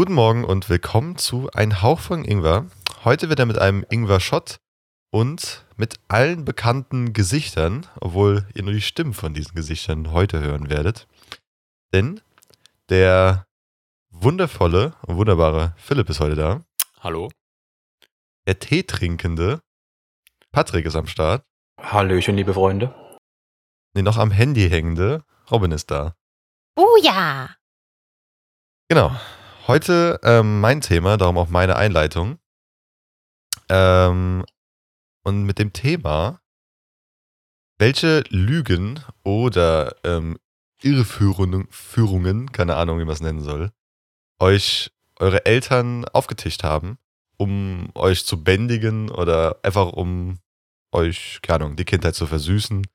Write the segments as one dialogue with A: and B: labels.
A: Guten Morgen und willkommen zu Ein Hauch von Ingwer. Heute wieder mit einem Ingwer-Shot und mit allen bekannten Gesichtern, obwohl ihr nur die Stimmen von diesen Gesichtern heute hören werdet. Denn der wundervolle und wunderbare Philipp ist heute da.
B: Hallo?
A: Der Teetrinkende Patrick ist am Start.
C: Hallöchen, liebe Freunde.
A: Nee, noch am Handy hängende Robin ist da.
D: Oh ja.
A: Genau. Heute ähm, mein Thema, darum auch meine Einleitung. Ähm, und mit dem Thema, welche Lügen oder ähm, Irreführungen, Führungen, keine Ahnung, wie man es nennen soll, euch eure Eltern aufgetischt haben, um euch zu bändigen oder einfach um euch, keine Ahnung, die Kindheit zu versüßen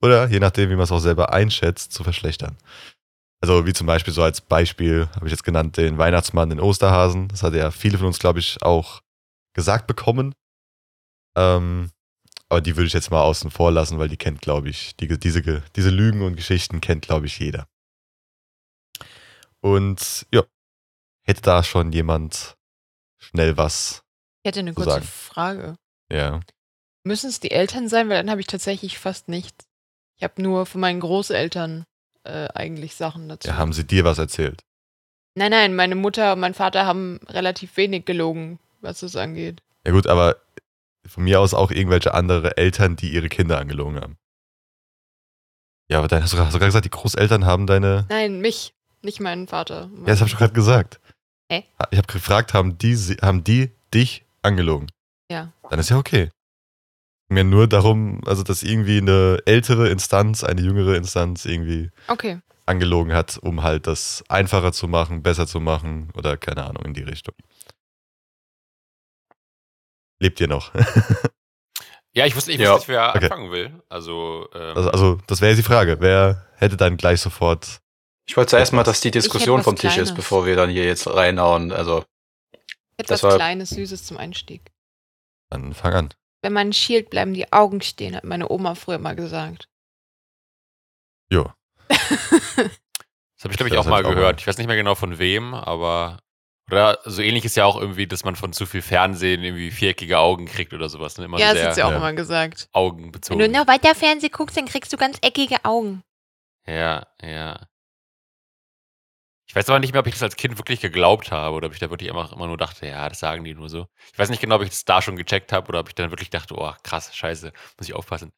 A: oder je nachdem, wie man es auch selber einschätzt, zu verschlechtern. Also wie zum Beispiel so als Beispiel habe ich jetzt genannt den Weihnachtsmann, den Osterhasen. Das hat ja viele von uns, glaube ich, auch gesagt bekommen. Ähm, aber die würde ich jetzt mal außen vor lassen, weil die kennt, glaube ich, die, diese, diese Lügen und Geschichten kennt, glaube ich, jeder. Und ja, hätte da schon jemand schnell was?
D: Ich hätte eine kurze
A: sagen.
D: Frage.
A: Ja.
D: Müssen es die Eltern sein? Weil dann habe ich tatsächlich fast nichts. Ich habe nur von meinen Großeltern äh, eigentlich Sachen dazu.
A: ja. Haben sie dir was erzählt?
D: nein, nein, meine Mutter und mein Vater haben relativ wenig gelogen, was das angeht.
A: Ja gut, aber von mir aus auch irgendwelche andere Eltern, die ihre Kinder angelogen haben. Ja, aber dann hast du, gerade gesagt, die Großeltern haben deine
D: Nein, mich, nicht meinen Vater.
A: Ja, das habe ich doch gerade gesagt.
D: Hä?
A: Ich habe gefragt, haben die, haben die dich angelogen?
D: Ja.
A: Dann ist ja okay. Mir nur darum, also dass irgendwie eine ältere Instanz, eine jüngere Instanz irgendwie
D: Okay.
A: angelogen hat, um halt das einfacher zu machen, besser zu machen oder keine Ahnung in die Richtung. Lebt ihr noch?
B: Ja, ich wusste nicht,
C: Ja.
B: was ich wer
A: Okay.
B: anfangen will. Also, ähm,
A: also, also das wäre jetzt die Frage. Wer hätte dann gleich sofort.
C: Ich wollte zuerst mal, dass die Diskussion vom Tisch ist,
D: Kleines.
C: bevor wir dann hier jetzt reinhauen. Also,
D: Etwas
C: Das war-
D: Kleines, Süßes zum Einstieg.
A: Dann fang an.
D: Wenn man schielt, bleiben die Augen stehen, hat meine Oma früher mal gesagt.
A: Jo.
B: das habe ich, glaube ich,
A: Das
B: auch mal
A: auch
B: gehört.
A: mal.
B: Ich weiß nicht mehr genau von wem, aber. Oder so ähnlich ist ja auch irgendwie, dass man von zu viel Fernsehen irgendwie viereckige Augen kriegt oder sowas. Ne? Immer
D: ja,
B: so
D: das
B: sehr
D: hat sie auch
A: ja.
D: immer gesagt.
B: augenbezogen.
D: Wenn du noch weiter Fernsehen guckst, dann kriegst du ganz eckige Augen.
B: Ja, ja. Ich weiß aber nicht mehr, ob ich das als Kind wirklich geglaubt habe oder ob ich da wirklich immer, immer nur dachte, ja, das sagen die nur so. Ich weiß nicht genau, ob ich das da schon gecheckt habe oder ob ich dann wirklich dachte, oh, krass, scheiße, muss ich aufpassen.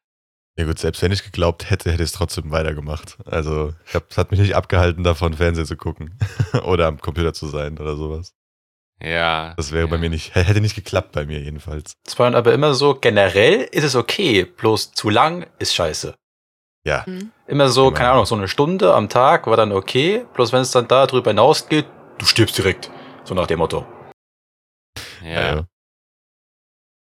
A: Ja gut, selbst wenn ich geglaubt hätte, hätte ich es trotzdem weitergemacht. Also, es hat mich nicht abgehalten, davon Fernsehen zu gucken. oder am Computer zu sein oder sowas.
B: Ja.
A: Das wäre
B: ja.
A: bei mir nicht, hätte nicht geklappt bei mir jedenfalls.
C: es war dann aber immer so, generell ist es okay, bloß zu lang ist scheiße.
A: Ja,
D: Hm?
C: Immer so,
A: Immer.
C: keine Ahnung, so eine Stunde am Tag war dann okay, bloß wenn es dann da drüber hinausgeht, du stirbst direkt. So nach dem Motto.
B: Ja.
A: ja.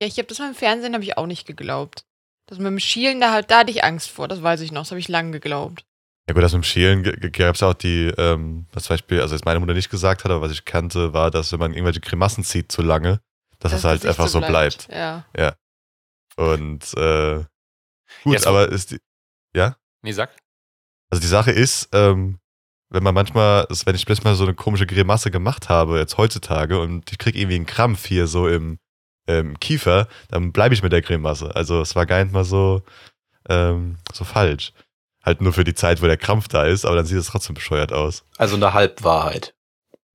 D: Ja, ich habe das mit dem Fernsehen habe ich auch nicht geglaubt. Das mit dem Schielen, da, halt- da hatte ich Angst vor, das weiß ich noch, das habe ich lange geglaubt.
A: Ja gut, das mit dem Schälen gab es auch die, ähm, was zum Beispiel, also was meine Mutter nicht gesagt hat, aber was ich kannte, war, dass wenn man irgendwelche Grimassen zieht zu lange, dass es halt einfach so bleibt.
D: Ja.
A: Und äh, gut,
B: Jetzt-
A: aber ist die, ja?
B: Nee, sag.
A: Also die Sache ist, ähm, wenn man manchmal, ist, wenn ich plötzlich mal so eine komische Grimasse gemacht habe, jetzt heutzutage, und ich krieg irgendwie einen Krampf hier so im, ähm, Kiefer, dann bleibe ich mit der Grimasse. Also es war gar nicht mal so, ähm, so falsch. Halt nur für die Zeit, wo der Krampf da ist, aber dann sieht es trotzdem bescheuert aus.
C: Also eine Halbwahrheit.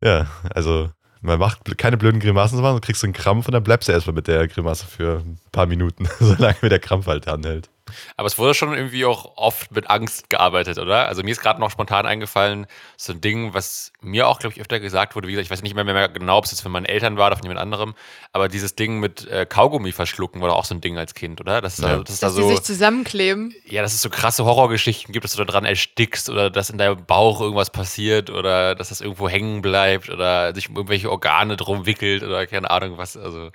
A: Ja, also man macht keine blöden Grimassen, sondern du kriegst so einen Krampf und dann bleibst du erstmal mit der Grimasse für ein paar Minuten, solange mir der Krampf halt anhält.
B: Aber es wurde schon irgendwie auch oft mit Angst gearbeitet, oder? Also mir ist gerade noch spontan eingefallen, so ein Ding, was mir auch, glaube ich, öfter gesagt wurde. Wie gesagt, ich weiß nicht mehr, mehr genau, ob es jetzt von meinen Eltern war oder von jemand anderem. Aber dieses Ding mit äh, Kaugummi verschlucken war doch auch so ein Ding als Kind, oder? Das, ist
A: Ja.
B: da, das ist da
D: Dass die
B: so,
D: sich zusammenkleben.
B: ja, dass es so krasse Horrorgeschichten gibt, dass du da dran erstickst oder dass in deinem Bauch irgendwas passiert oder dass das irgendwo hängen bleibt oder sich um irgendwelche Organe drum wickelt oder keine Ahnung was. Also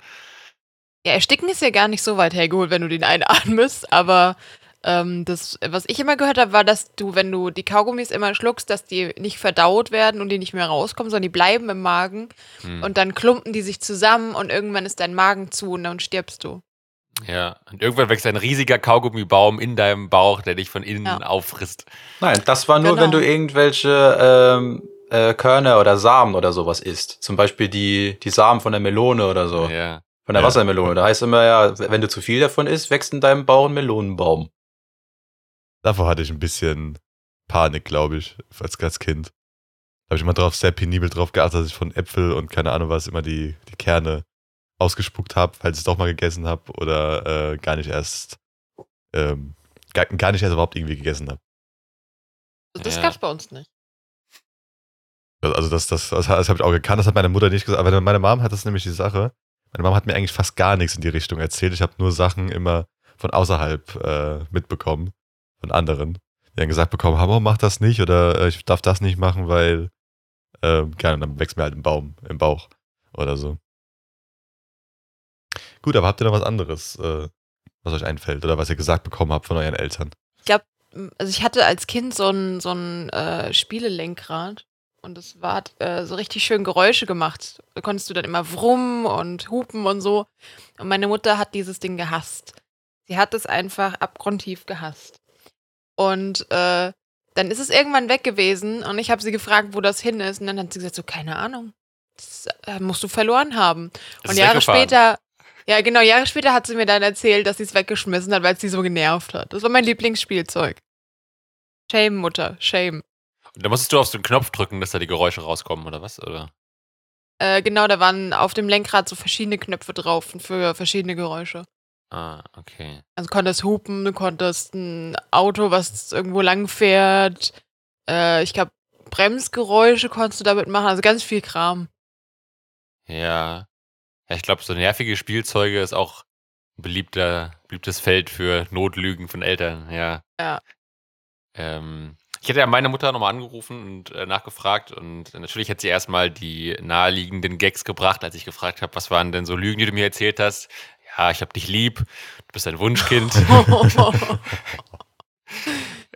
D: Ja, ersticken ist ja gar nicht so weit hergeholt, wenn du den einatmest, aber ähm, das, was ich immer gehört habe, war, dass du, wenn du die Kaugummis immer schluckst, dass die nicht verdaut werden und die nicht mehr rauskommen, sondern die bleiben im Magen
B: hm.
D: und dann klumpen die sich zusammen und irgendwann ist dein Magen zu und dann stirbst du.
B: Ja, und irgendwann wächst ein riesiger Kaugummibaum in deinem Bauch, der dich von innen
D: Ja.
B: auffrisst.
C: Nein, das war nur,
D: Genau.
C: wenn du irgendwelche ähm, äh, Körner oder Samen oder sowas isst. Zum Beispiel die, die Samen von der Melone oder so.
B: Ja.
C: Von der
A: Ja.
C: Wassermelone. Da heißt immer ja, wenn du zu viel davon isst, wächst in deinem Bauch ein Melonenbaum.
A: Davor hatte ich ein bisschen Panik, glaube ich, als, als Kind. Da habe ich immer drauf, sehr penibel drauf geachtet, dass ich von Äpfel und keine Ahnung was immer die, die Kerne ausgespuckt habe, falls ich es doch mal gegessen habe oder äh, gar nicht erst ähm, gar, gar nicht erst überhaupt irgendwie gegessen habe.
D: Also das
B: Ja.
D: gab's bei uns nicht.
A: Also das, das, das, das habe ich auch gekannt, das hat meine Mutter nicht gesagt, aber meine Mom hat das nämlich die Sache. Meine Mom hat mir eigentlich fast gar nichts in die Richtung erzählt. Ich habe nur Sachen immer von außerhalb äh, mitbekommen, von anderen, die dann gesagt bekommen haben, oh, mach das nicht oder äh, ich darf das nicht machen, weil äh, keine, dann wächst mir halt ein Baum im Bauch oder so. Gut, aber habt ihr noch was anderes, äh, was euch einfällt oder was ihr gesagt bekommen habt von euren Eltern?
D: Also ich hatte als Kind so ein, so ein äh, Spielelenkrad und es war hat, äh, so richtig schön Geräusche gemacht. Da konntest du dann immer wrummen und hupen und so. Und meine Mutter hat dieses Ding gehasst. Sie hat es einfach abgrundtief gehasst. Und äh, dann ist es irgendwann weg gewesen und ich habe sie gefragt, wo das hin ist. Und dann hat sie gesagt, so, keine Ahnung. Das äh, musst du verloren haben.
B: Es
D: und
B: ist
D: Jahre später, ja genau, Jahre später hat sie mir dann erzählt, dass sie es weggeschmissen hat, weil es sie so genervt hat. Das war mein Lieblingsspielzeug. Shame, Mutter, shame.
B: Und da musstest du auf so einen Knopf drücken, dass da die Geräusche rauskommen, oder was? Oder?
D: Äh, genau, da waren auf dem Lenkrad so verschiedene Knöpfe drauf für verschiedene Geräusche.
B: Ah, okay.
D: Also du konntest hupen, du konntest ein Auto, was irgendwo lang fährt. Äh, ich glaube, Bremsgeräusche konntest du damit machen, also ganz viel Kram.
B: Ja. Ja, ich glaube, so nervige Spielzeuge ist auch ein beliebter, beliebtes Feld für Notlügen von Eltern, ja.
D: Ja.
B: Ähm, ich hätte ja meine Mutter nochmal angerufen und äh, nachgefragt und natürlich hat sie erstmal die naheliegenden Gags gebracht, als ich gefragt habe, was waren denn so Lügen, die du mir erzählt hast. Ja, ich hab dich lieb, du bist ein Wunschkind.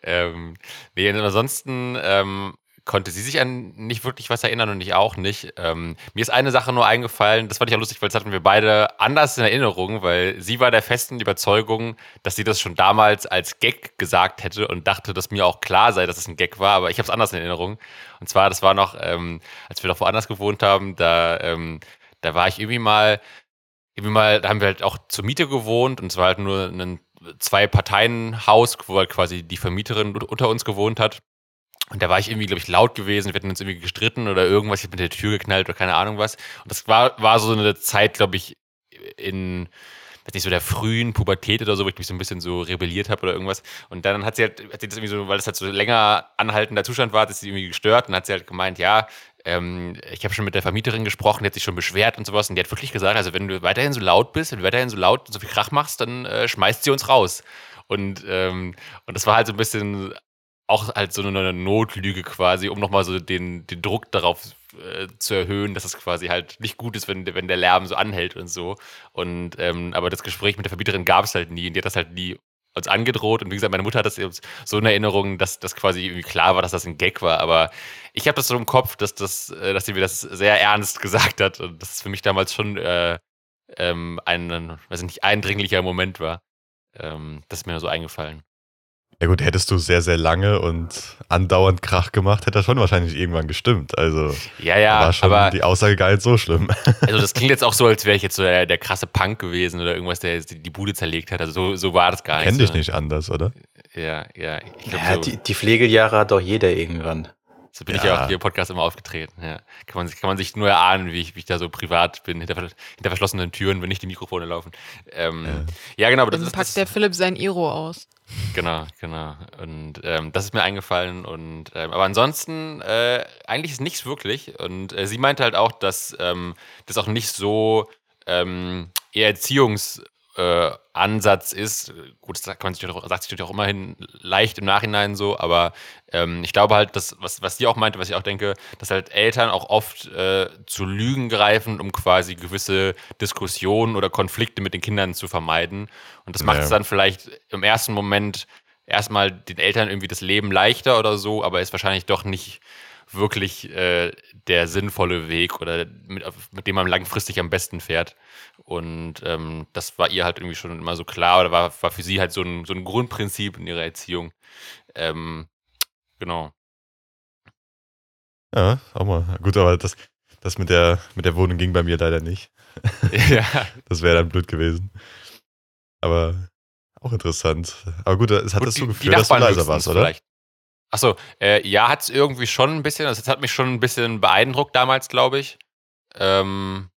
B: ähm, nee, ansonsten ähm, konnte sie sich an nicht wirklich was erinnern und ich auch nicht. Ähm, mir ist eine Sache nur eingefallen, das fand ich auch lustig, weil das hatten wir beide anders in Erinnerung, weil sie war der festen Überzeugung, dass sie das schon damals als Gag gesagt hätte und dachte, dass mir auch klar sei, dass es ein Gag war, aber ich habe es anders in Erinnerung. Und zwar, das war noch, ähm, als wir noch woanders gewohnt haben, da, ähm, da war ich irgendwie mal, irgendwie mal, da haben wir halt auch zur Miete gewohnt und es war halt nur ein Zwei-Parteien-Haus, wo halt quasi die Vermieterin unter uns gewohnt hat. Und da war ich irgendwie, glaube ich, laut gewesen. Wir hatten uns irgendwie gestritten oder irgendwas. Ich hab mit der Tür geknallt oder keine Ahnung was. Und das war, war so eine Zeit, glaube ich, in, weiß nicht, so der frühen Pubertät oder so, wo ich mich so ein bisschen so rebelliert habe oder irgendwas. Und dann hat sie halt, hat sie das irgendwie so, weil das halt so länger anhaltender Zustand war, hat sie irgendwie gestört. Und hat sie halt gemeint, ja, ähm, ich habe schon mit der Vermieterin gesprochen, die hat sich schon beschwert und sowas. Und die hat wirklich gesagt, also wenn du weiterhin so laut bist, wenn du weiterhin so laut und so viel Krach machst, dann äh, schmeißt sie uns raus. Und, ähm, und das war halt so ein bisschen auch halt so eine Notlüge quasi, um nochmal so den, den Druck darauf äh, zu erhöhen, dass es quasi halt nicht gut ist, wenn, wenn der Lärm so anhält und so. Und ähm, aber das Gespräch mit der Verbieterin gab es halt nie und die hat das halt nie uns angedroht. Und wie gesagt, meine Mutter hat das so in Erinnerung, dass das quasi irgendwie klar war, dass das ein Gag war. Aber ich habe das so im Kopf, dass, das, äh, dass sie mir das sehr ernst gesagt hat. Und das ist für mich damals schon äh, ähm, ein, weiß ich nicht, eindringlicher Moment war. Ähm, das ist mir so eingefallen.
A: Ja gut, hättest du sehr, sehr lange und andauernd Krach gemacht, hätte das schon wahrscheinlich irgendwann gestimmt. Also
B: Ja, ja,
A: war schon
B: aber
A: die Aussage gar nicht so schlimm.
B: Also das klingt jetzt auch so, als wäre ich jetzt so der, der krasse Punk gewesen oder irgendwas, der jetzt die, Bude zerlegt hat. Also so, so war das gar
A: Kenn
B: nicht.
A: dich
B: so.
A: nicht anders, oder?
B: Ja, ja. Ich glaub,
C: Ja,
B: so,
C: die, die Pflegejahre hat doch jeder irgendwann.
B: So bin ich
A: Ja.
B: ja auch hier im Podcast immer aufgetreten. Ja. Kann, man, sich- kann man sich nur erahnen, wie ich, wie ich da so privat bin, hinter, hinter verschlossenen Türen, wenn nicht die Mikrofone laufen. Ähm, ja. genau, aber das
D: Dann
B: ist,
D: packt
B: das,
D: der Philipp sein Iro aus.
B: Genau, genau. Und ähm, das ist mir eingefallen. Und ähm, aber ansonsten äh, eigentlich ist nichts wirklich. Und äh, sie meinte halt auch, dass ähm, das auch nicht so ähm, ihr Erziehungsansatz äh, Ansatz ist. Gut, das sagt, man sich doch, sagt sich natürlich auch immerhin leicht im Nachhinein so, aber ähm, ich glaube halt, dass, was, was sie auch meinte, was ich auch denke, dass halt Eltern auch oft äh, zu Lügen greifen, um quasi gewisse Diskussionen oder Konflikte mit den Kindern zu vermeiden. Und das macht es dann vielleicht im ersten Moment erstmal den Eltern irgendwie das Leben leichter oder so, aber ist wahrscheinlich doch nicht wirklich äh, der sinnvolle Weg oder mit, mit dem man langfristig am besten fährt. Und ähm, das war ihr halt irgendwie schon immer so klar oder war, war für sie halt so ein, so ein Grundprinzip in ihrer Erziehung. Ähm, genau.
A: Ja, auch mal. Gut, aber das, das mit der, mit der Wohnung ging bei mir leider nicht.
B: ja.
A: Das wäre dann blöd gewesen. Aber auch interessant. Aber gut, es hat
B: Gut,
A: so geführt, dass du leiser warst, oder?
B: vielleicht. Achso, äh, ja, hat es irgendwie schon ein bisschen, also es hat mich schon ein bisschen beeindruckt damals, glaube ich. Ähm,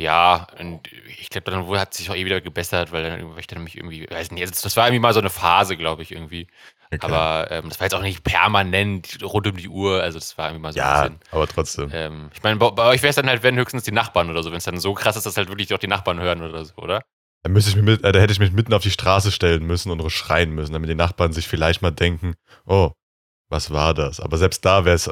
B: ja, und ich glaube, dann hat sich auch eh wieder gebessert, weil dann irgendwie, ich dann mich irgendwie, weiß nicht, also das war irgendwie mal so eine Phase, glaube ich, irgendwie.
A: Okay.
B: Aber ähm, das war jetzt auch nicht permanent rund um die Uhr, also das war irgendwie mal so ein
A: ja,
B: bisschen.
A: aber trotzdem.
B: Ähm, ich meine, bei, bei euch wäre es dann halt, wenn höchstens die Nachbarn oder so, wenn es dann so krass ist, dass halt wirklich auch die Nachbarn hören oder so, oder?
A: Da, müsste ich mich mit, äh, da hätte ich mich mitten auf die Straße stellen müssen und schreien müssen, damit die Nachbarn sich vielleicht mal denken, oh, was war das? Aber selbst da wäre es,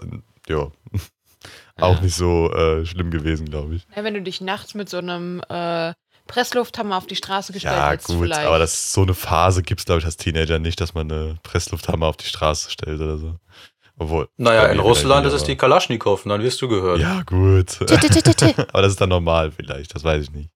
A: ja, auch
B: Ja.
A: nicht so äh, schlimm gewesen, glaube ich.
D: Ja, wenn du dich nachts mit so einem äh, Presslufthammer auf die Straße gestellt
A: Ja,
D: hättest,
A: gut,
D: vielleicht.
A: aber das, so eine Phase gibt es, glaube ich, als Teenager nicht, dass man eine Presslufthammer auf die Straße stellt oder so. Obwohl.
C: Naja, in Russland ist es die Kalaschnikow und dann wirst du gehört.
A: Ja, gut. aber das ist dann normal vielleicht, das weiß ich nicht.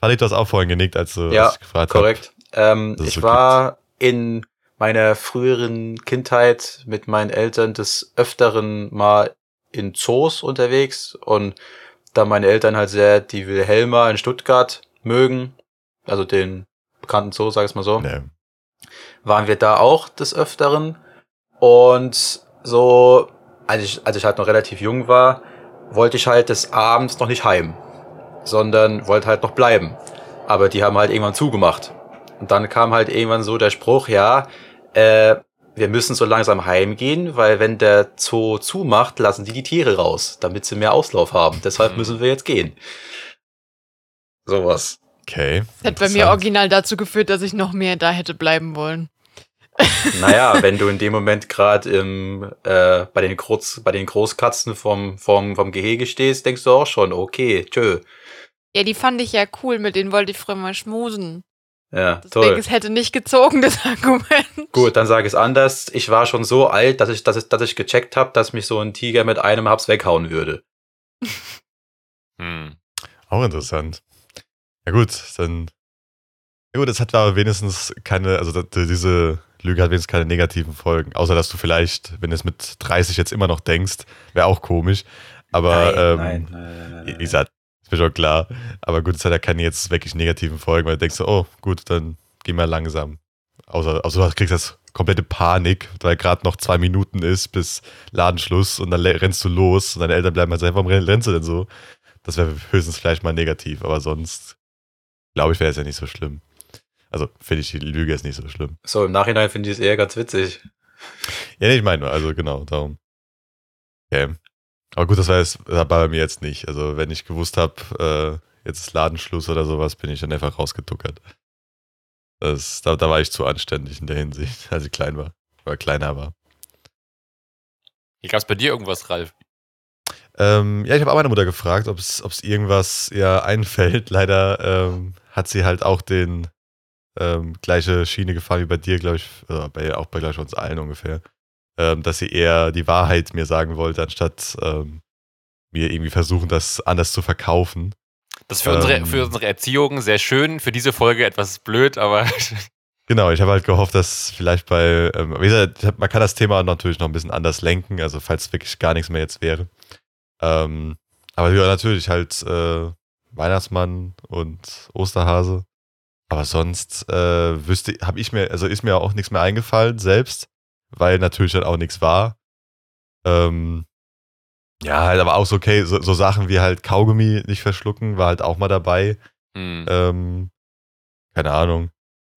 A: Fand du hast auch vorhin genickt, als du
C: Ja,
A: ich gefragt hab.
C: Korrekt. Ähm, ich
A: so
C: war in meiner früheren Kindheit mit meinen Eltern des Öfteren mal in Zoos unterwegs und da meine Eltern halt sehr die Wilhelma in Stuttgart mögen, also den bekannten Zoo, sag ich mal so,
A: Nee.
C: waren wir da auch des Öfteren und so, als ich, als ich halt noch relativ jung war, wollte ich halt des Abends noch nicht heim, sondern wollte halt noch bleiben. Aber die haben halt irgendwann zugemacht. Und dann kam halt irgendwann so der Spruch, ja, äh, wir müssen so langsam heimgehen, weil wenn der Zoo zumacht, lassen die die Tiere raus, damit sie mehr Auslauf haben. Deshalb
B: Mhm.
C: müssen wir jetzt gehen. Sowas.
A: Okay.
D: Das hat bei mir original dazu geführt, dass ich noch mehr da hätte bleiben wollen.
C: Naja, wenn du in dem Moment gerade im äh, bei den Groß, bei den Großkatzen vom, vom, vom Gehege stehst, denkst du auch schon, okay, tschö.
D: Ja, die fand ich ja cool, mit denen wollte ich früher mal schmusen.
C: Ja,
D: Deswegen,
C: toll.
D: es hätte nicht gezogen, das Argument.
C: Gut, dann sage ich es anders. Ich war schon so alt, dass ich, dass ich, dass ich gecheckt habe, dass mich so ein Tiger mit einem Haps weghauen würde.
B: Hm.
A: Auch interessant. Ja gut, dann. Ja gut, es hat aber wenigstens keine, also diese Lüge hat wenigstens keine negativen Folgen. Außer dass du vielleicht, wenn du es mit 30 jetzt immer noch denkst, wäre auch komisch. Aber ähm,
C: nein, nein, nein,
A: wie gesagt, ist mir schon klar. Aber gut, es hat ja keine jetzt wirklich negativen Folgen, weil du denkst, oh gut, dann geh mal langsam. Außer, außer du kriegst das komplette Panik, weil gerade noch zwei Minuten ist bis Ladenschluss und dann rennst du los und deine Eltern bleiben halt sagen, warum renn- rennst du denn so? Das wäre höchstens vielleicht mal negativ, aber sonst glaube ich, wäre es ja nicht so schlimm. Also finde ich die Lüge jetzt nicht so schlimm.
C: So, im Nachhinein finde ich es eher ganz witzig.
A: Ja, nee, ich meine nur, also genau, darum. Okay. Aber gut, das war, jetzt, das war bei mir jetzt nicht. Also wenn ich gewusst habe, äh, jetzt ist Ladenschluss oder sowas, bin ich dann einfach rausgetuckert. Das, da, da war ich zu anständig in der Hinsicht, als ich klein war. Oder kleiner war.
B: Hier gab es bei dir irgendwas, Ralf?
A: Ähm, ja, ich habe auch meine Mutter gefragt, ob es irgendwas ihr einfällt. Leider ähm, hat sie halt auch den ähm, gleiche Schiene gefahren wie bei dir, glaube ich, äh, bei, auch bei gleich uns allen ungefähr. Ähm, dass sie eher die Wahrheit mir sagen wollte, anstatt ähm, mir irgendwie versuchen, das anders zu verkaufen.
B: Das ist für, unsere,
A: Ähm.
B: für unsere Erziehung sehr schön, für diese Folge etwas blöd, aber
A: Genau, ich habe halt gehofft, dass vielleicht bei, ähm, wie gesagt, man kann das Thema natürlich noch ein bisschen anders lenken, also falls wirklich gar nichts mehr jetzt wäre. Ähm, aber ja, natürlich halt äh, Weihnachtsmann und Osterhase. Aber sonst äh, wüsste, habe ich mir, also ist mir auch nichts mehr eingefallen selbst, weil natürlich halt auch nichts war. Ähm, ja, halt aber auch so okay, so, so Sachen wie halt Kaugummi nicht verschlucken, war halt auch mal dabei.
B: Hm.
A: Ähm, keine Ahnung.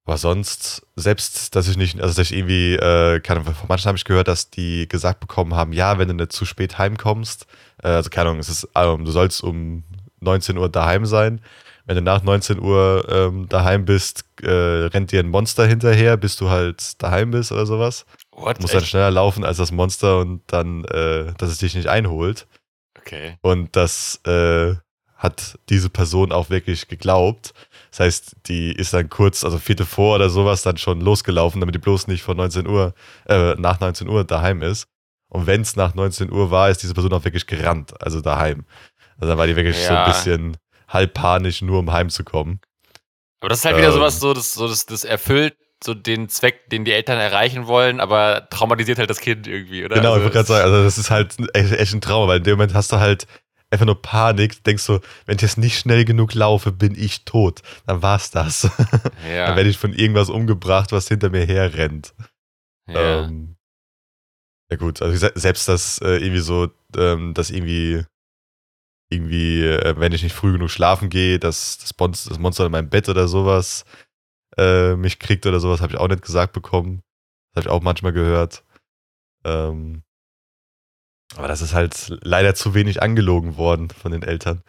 A: Aber sonst, selbst, dass ich nicht, also dass ich irgendwie, äh, keine Ahnung, von manchen habe ich gehört, dass die gesagt bekommen haben, ja, wenn du nicht zu spät heimkommst, äh, also keine Ahnung, es ist, ähm, du sollst um 19 Uhr daheim sein. Wenn du nach 19 Uhr ähm, daheim bist, äh, rennt dir ein Monster hinterher, bis du halt daheim bist oder sowas.
B: What?
A: Du musst dann
B: Echt?
A: schneller laufen als das Monster und dann, äh, dass es dich nicht einholt.
B: Okay.
A: Und das äh, hat diese Person auch wirklich geglaubt. Das heißt, die ist dann kurz, also Viertel vor oder sowas, dann schon losgelaufen, damit die bloß nicht von 19 Uhr, äh, nach 19 Uhr daheim ist. Und wenn es nach 19 Uhr war, ist diese Person auch wirklich gerannt, also daheim. Also dann war die wirklich so
B: Ja.
A: ein bisschen halb panisch, nur um heimzukommen.
B: Aber das ist halt wieder
A: Ähm.
B: sowas, so, das, so das, das erfüllt so den Zweck, den die Eltern erreichen wollen, aber traumatisiert halt das Kind irgendwie, oder?
A: Genau,
B: also,
A: ich wollte gerade sagen, also das ist halt echt, echt ein Trauma, weil in dem Moment hast du halt einfach nur Panik, denkst so, wenn ich jetzt nicht schnell genug laufe, bin ich tot. Dann war's das.
B: Ja,
A: Dann werde ich von irgendwas umgebracht, was hinter mir herrennt.
B: ja.
A: Ähm, ja gut, also se- selbst das äh, irgendwie so, ähm, dass irgendwie, irgendwie, äh, wenn ich nicht früh genug schlafen gehe, dass das Monster in meinem Bett oder sowas äh, mich kriegt oder sowas, habe ich auch nicht gesagt bekommen. Das habe ich auch manchmal gehört. Ähm, aber das ist halt leider zu wenig angelogen worden von den Eltern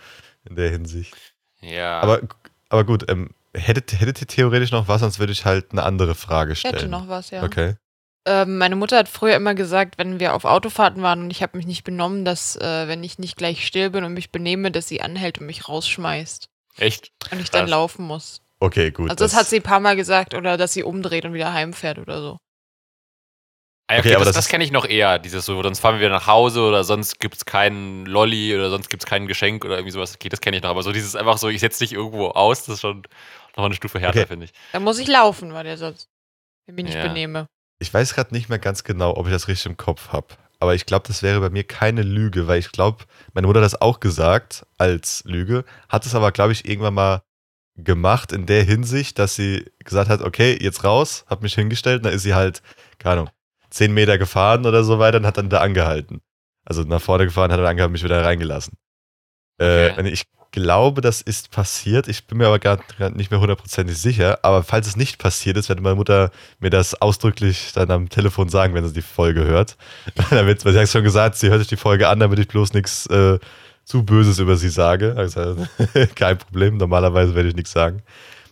A: in der Hinsicht.
B: ja.
A: Aber, aber gut, ähm, hättet, hättet ihr theoretisch noch was, sonst würde ich halt eine andere Frage
D: Ich
A: stellen.
D: hätte noch was, ja.
A: Okay.
D: Ähm, meine Mutter hat früher immer gesagt, wenn wir auf Autofahrten waren und ich habe mich nicht benommen, dass äh, wenn ich nicht gleich still bin und mich benehme, dass sie anhält und mich rausschmeißt
B: Echt?
D: und ich dann
B: Krass.
D: laufen muss.
A: Okay, gut.
D: Also das, hat sie ein paar Mal gesagt oder dass sie umdreht und wieder heimfährt oder so.
B: Ah,
A: Okay,
B: okay,
A: aber
B: das,
A: das
B: das kenne ich noch eher, dieses so, sonst fahren wir wieder nach Hause oder sonst gibt es keinen Lolli oder sonst gibt es kein Geschenk oder irgendwie sowas. Okay, das kenne ich noch, aber so dieses einfach so, ich setze dich irgendwo aus, das ist schon noch eine Stufe härter,
A: Okay.
B: finde ich.
D: Da muss ich laufen, weil der sonst wenn ich mich nicht
B: Ja.
D: benehme.
A: Ich weiß gerade nicht mehr ganz genau, ob ich das richtig im Kopf habe. Aber ich glaube, das wäre bei mir keine Lüge, weil ich glaube, meine Mutter hat das auch gesagt als Lüge, hat es aber, glaube ich, irgendwann mal gemacht in der Hinsicht, dass sie gesagt hat, okay, jetzt raus, hat mich hingestellt, und dann ist sie halt, keine Ahnung, zehn Meter gefahren oder so weiter und hat dann da angehalten. Also nach vorne gefahren, hat dann angehalten, mich wieder reingelassen. Äh,
B: Okay.
A: und ich glaube, das ist passiert. Ich bin mir aber gerade nicht mehr hundertprozentig sicher. Aber falls es nicht passiert ist, werde meine Mutter mir das ausdrücklich dann am Telefon sagen, wenn sie die Folge hört. damit, weil sie hat schon gesagt, sie hört sich die Folge an, damit ich bloß nichts äh, zu Böses über sie sage. Also, kein Problem, normalerweise werde ich nichts sagen.